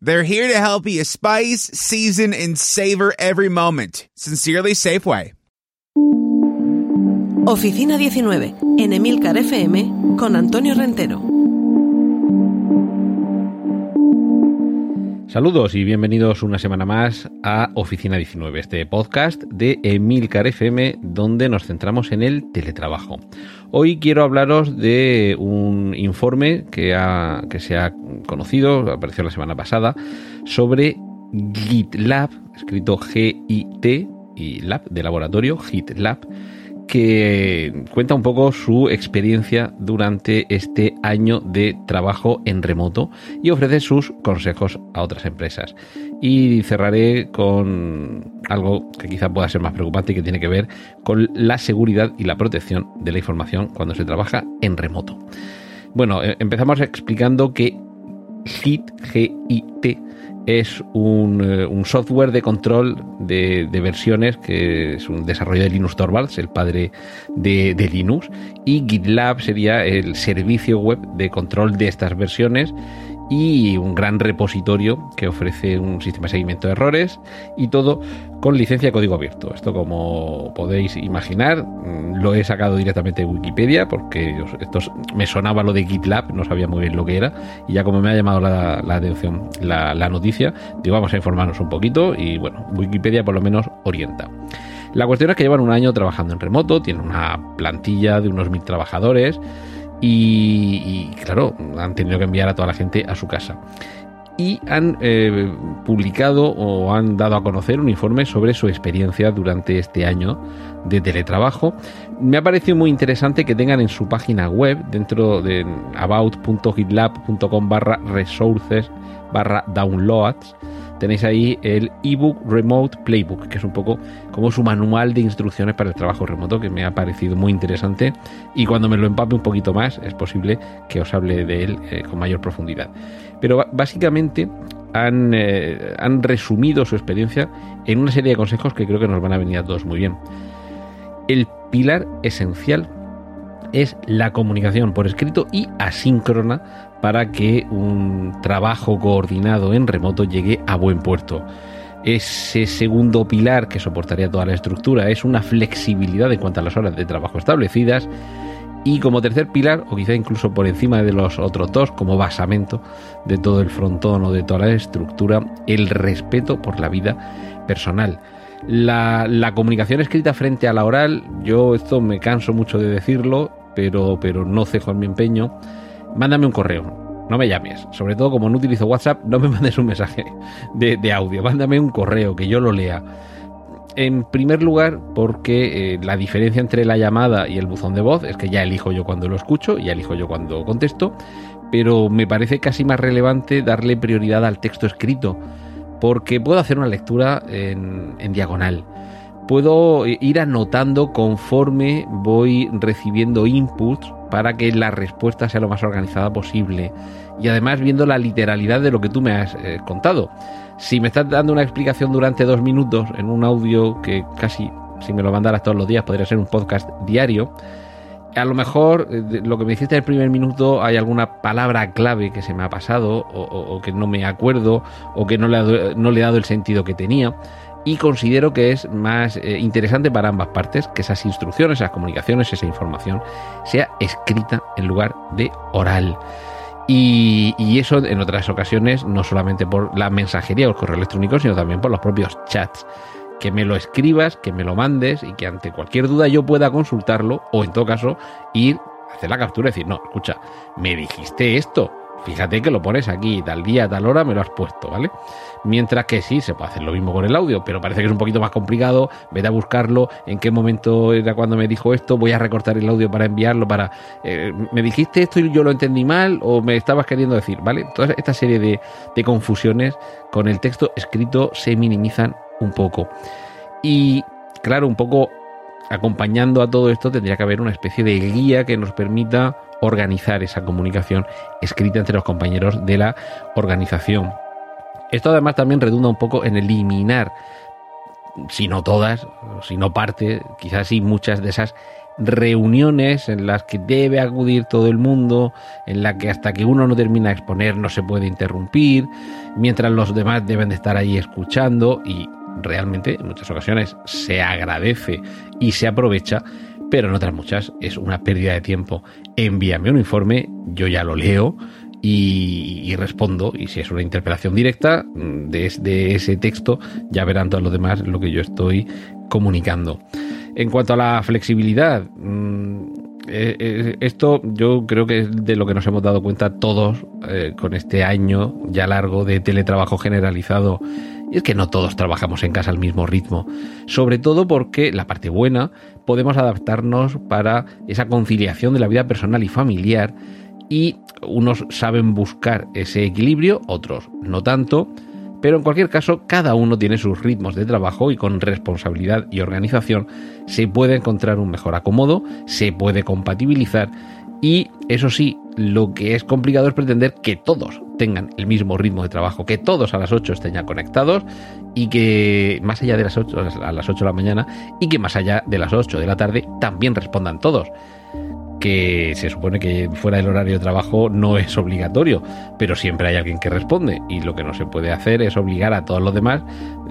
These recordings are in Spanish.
They're here to help you spice, season, and savor every moment. Sincerely, Safeway. Oficina 19, en Emilcar FM, con Antonio Rentero. Saludos y bienvenidos una semana más a Oficina 19, este podcast de Emilcar FM donde nos centramos en el teletrabajo. Hoy quiero hablaros de un informe que, ha, que se ha conocido, apareció la semana pasada, sobre GitLab, escrito G-I-T y Lab de laboratorio, GitLab que cuenta un poco su experiencia durante este año de trabajo en remoto y ofrece sus consejos a otras empresas. Y cerraré con algo que quizá pueda ser más preocupante y que tiene que ver con la seguridad y la protección de la información cuando se trabaja en remoto. Bueno, eh, empezamos explicando que HIT, es un, eh, un, software de control de, de, versiones que es un desarrollo de Linus Torvalds, el padre de, de, Linux, y GitLab sería el servicio web de control de estas versiones y un gran repositorio que ofrece un sistema de seguimiento de errores y todo con licencia de código abierto. Esto como podéis imaginar mm, lo he sacado directamente de Wikipedia porque esto me sonaba lo de GitLab, no sabía muy bien lo que era y ya como me ha llamado la, atención la, la noticia, digo vamos a informarnos un poquito y bueno, Wikipedia por lo menos orienta. La cuestión es que llevan un año trabajando en remoto, tienen una plantilla de unos mil trabajadores, y, claro, han tenido que enviar a toda la gente a su casa. Y han eh, publicado o han dado a conocer un informe sobre su experiencia durante este año de teletrabajo. Me ha parecido muy interesante que tengan en su página web, dentro de about.gitlab.com barra resources barra downloads, tenéis ahí el ebook Remote Playbook, que es un poco como su manual de instrucciones para el trabajo remoto, que me ha parecido muy interesante. Y cuando me lo empape un poquito más, es posible que os hable de él eh, con mayor profundidad. Pero básicamente han, eh, han resumido su experiencia en una serie de consejos que creo que nos van a venir a todos muy bien. El pilar esencial es la comunicación por escrito y asíncrona para que un trabajo coordinado en remoto llegue a buen puerto. Ese segundo pilar que soportaría toda la estructura es una flexibilidad en cuanto a las horas de trabajo establecidas. Y como tercer pilar, o quizá incluso por encima de los otros dos, como basamento de todo el frontón o de toda la estructura, el respeto por la vida personal. La, la, comunicación escrita frente a la oral, yo esto me canso mucho de decirlo, pero, pero no cejo en mi empeño mándame un correo. No me llames. Sobre todo como no utilizo WhatsApp, no me mandes un mensaje de, audio. Mándame un correo que yo lo lea. En primer lugar, porque eh, la diferencia entre la llamada y el buzón de voz es que ya elijo yo cuando lo escucho, ya elijo yo cuando contesto, pero me parece casi más relevante darle prioridad al texto escrito, porque puedo hacer una lectura en, en diagonal puedo ir anotando conforme voy recibiendo inputs para que la respuesta sea lo más organizada posible. Y además viendo la literalidad de lo que tú me has eh, contado. Si me estás dando una explicación durante dos minutos en un audio que casi, si me lo mandaras todos los días, podría ser un podcast diario, a lo mejor eh, lo que me dijiste en el primer minuto hay alguna palabra clave que se me ha pasado o, o que no me acuerdo o que no le, no le he dado el sentido que tenía y considero que es más eh, interesante para ambas partes que esas instrucciones, esas comunicaciones, esa información sea escrita en lugar de oral. Y, y, eso en otras ocasiones, no solamente por la mensajería o el correo electrónico, sino también por los propios chats. Que me lo escribas, que me lo mandes y que ante cualquier duda yo pueda consultarlo o en todo caso ir a hacer la captura y decir, no, escucha, me dijiste esto, Fíjate que lo pones aquí, tal día, tal hora me lo has puesto, ¿vale? Mientras que sí, se puede hacer lo mismo con el audio, pero parece que es un poquito más complicado. Vete a buscarlo, en qué momento era cuando me dijo esto, voy a recortar el audio para enviarlo, para... Eh, ¿Me dijiste esto y yo lo entendí mal o me estabas queriendo decir, ¿vale? Toda esta serie de, de confusiones con el texto escrito se minimizan un poco. Y claro, un poco acompañando a todo esto tendría que haber una especie de guía que nos permita organizar esa comunicación escrita entre los compañeros de la organización. Esto además también redunda un poco en eliminar, si no todas, si no parte, quizás sí muchas de esas reuniones en las que debe acudir todo el mundo, en la que hasta que uno no termina de exponer no se puede interrumpir, mientras los demás deben de estar ahí escuchando y realmente en muchas ocasiones se agradece y se aprovecha, pero en otras muchas es una pérdida de tiempo. Envíame un informe, yo ya lo leo y, respondo, y si es una interpelación directa de, de ese texto, ya verán todos los demás lo que yo estoy comunicando. En cuanto a la flexibilidad, mm, eh, eh, esto yo creo que es de lo que nos hemos dado cuenta todos eh, con este año ya largo de teletrabajo generalizado y es que no todos trabajamos en casa al mismo ritmo. Sobre todo porque, la parte buena, podemos adaptarnos para esa conciliación de la vida personal y familiar. Y unos saben buscar ese equilibrio, otros no tanto. Pero en cualquier caso, cada uno tiene sus ritmos de trabajo y con responsabilidad y organización se puede encontrar un mejor acomodo, se puede compatibilizar y eso sí, lo que es complicado es pretender que todos tengan el mismo ritmo de trabajo, que todos a las 8 estén ya conectados y que más allá de las 8 a las 8 de la mañana y que más allá de las 8 de la tarde también respondan todos que se supone que fuera del horario de trabajo no es obligatorio, pero siempre hay alguien que responde y lo que no se puede hacer es obligar a todos los demás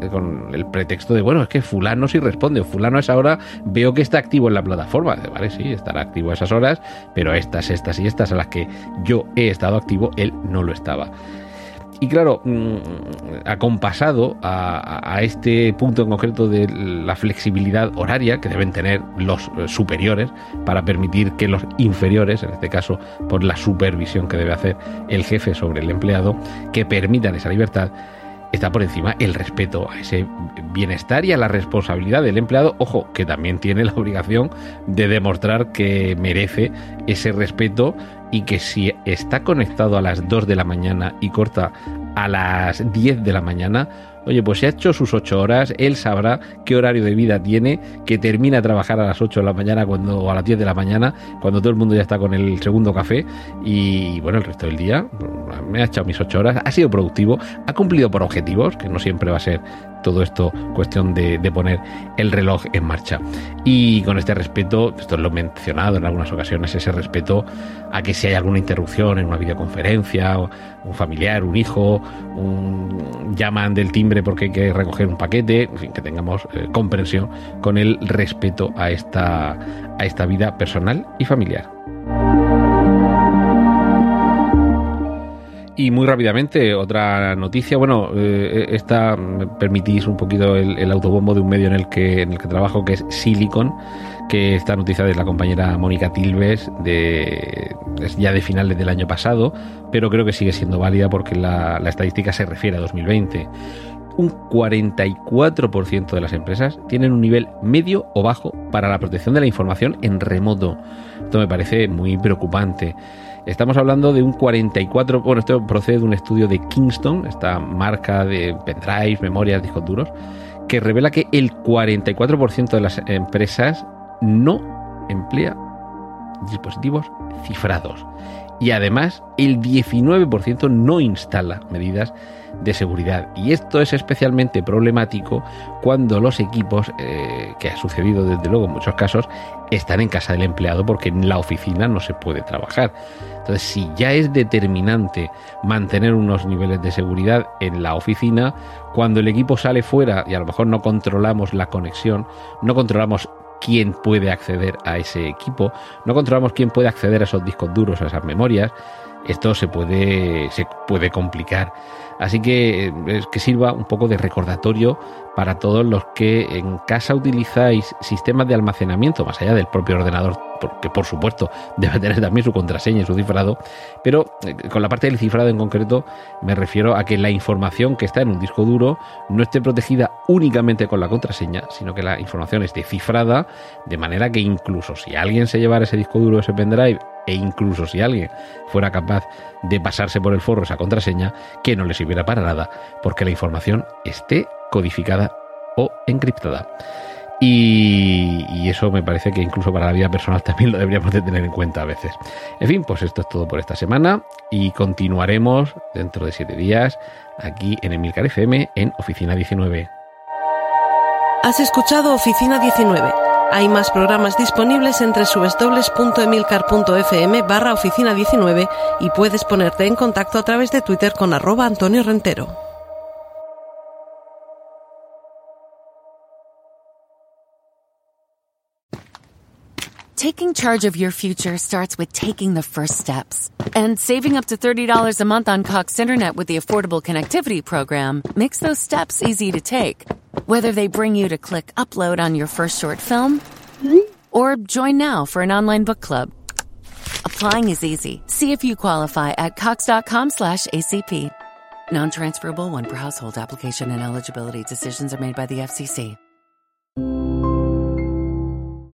eh, con el pretexto de, bueno, es que fulano sí responde, fulano es ahora, veo que está activo en la plataforma, vale, sí, estará activo a esas horas, pero estas, estas y estas a las que yo he estado activo, él no lo estaba. Y claro, mm, acompasado a, a, este punto en concreto de la flexibilidad horaria que deben tener los eh, superiores para permitir que los inferiores, en este caso por la supervisión que debe hacer el jefe sobre el empleado, que permitan esa libertad, está por encima el respeto a ese bienestar y a la responsabilidad del empleado, ojo, que también tiene la obligación de demostrar que merece ese respeto y que si está conectado a las 2 de la mañana y corta a las 10 de la mañana, Oye, pues si ha hecho sus ocho horas, él sabrá qué horario de vida tiene, que termina a trabajar a las 8 de la mañana cuando, o a las 10 de la mañana, cuando todo el mundo ya está con el segundo café. Y bueno, el resto del día me ha echado mis ocho horas, ha sido productivo, ha cumplido por objetivos, que no siempre va a ser todo esto cuestión de, poner el reloj en marcha. Y con este respeto, esto lo he mencionado en algunas ocasiones, ese respeto a que si hay alguna interrupción en una videoconferencia, un familiar, un hijo, un llaman del timbre porque hay que recoger un paquete, en fin, que tengamos eh, comprensión con el respeto a esta, a esta vida personal y familiar. Y muy rápidamente, otra noticia. Bueno, eh, esta me permitís un poquito el, autobombo de un medio en el que en el que trabajo, que es Silicon, que esta noticia de la compañera Mónica Tilves de ya de finales del año pasado, pero creo que sigue siendo válida porque la, la estadística se refiere a 2020. Un 44% de las empresas tienen un nivel medio o bajo para la protección de la información en remoto. Esto me parece muy preocupante. Estamos hablando de un 44, bueno, esto procede de un estudio de Kingston, esta marca de pendrives, memorias, discos duros, que revela que el 44% de las empresas no emplea dispositivos cifrados. Y además, el 19% no instala medidas de seguridad. Y esto es especialmente problemático cuando los equipos, eh, que ha sucedido desde luego en muchos casos, están en casa del empleado porque en la oficina no se puede trabajar. Entonces, si ya es determinante mantener unos niveles de seguridad en la oficina, cuando el equipo sale fuera y a lo mejor no controlamos la conexión, no controlamos quién puede acceder a ese equipo, no controlamos quién puede acceder a esos discos duros, a esas memorias, esto se puede, se puede complicar. Así que es que sirva un poco de recordatorio para todos los que en casa utilizáis sistemas de almacenamiento más allá del propio ordenador, porque por supuesto debe tener también su contraseña y su cifrado, pero eh, con la parte del cifrado en concreto me refiero a que la información que está en un disco duro no esté protegida únicamente con la contraseña, sino que la información esté cifrada de manera que incluso si alguien se llevara ese disco duro, ese pendrive, e incluso si alguien fuera capaz de pasarse por el forro esa contraseña, que no le sirviera para nada, porque la información esté codificada o encriptada. Y, y, eso me parece que incluso para la vida personal también lo deberíamos de tener en cuenta a veces. En fin, pues esto es todo por esta semana y continuaremos dentro de siete días aquí en Emilcar FM en Oficina 19. Has escuchado Oficina 19. Hay más programas disponibles entre www.emilcar.fm barra oficina 19 y puedes ponerte en contacto a través de Twitter con arroba Antonio Rentero. Taking charge of your future starts with taking the first steps. And saving up to $30 a month on Cox Internet with the Affordable Connectivity Program makes those steps easy to take. Whether they bring you to click upload on your first short film or join now for an online book club. Applying is easy. See if you qualify at cox.com slash ACP. Non-transferable one per household application and eligibility decisions are made by the FCC.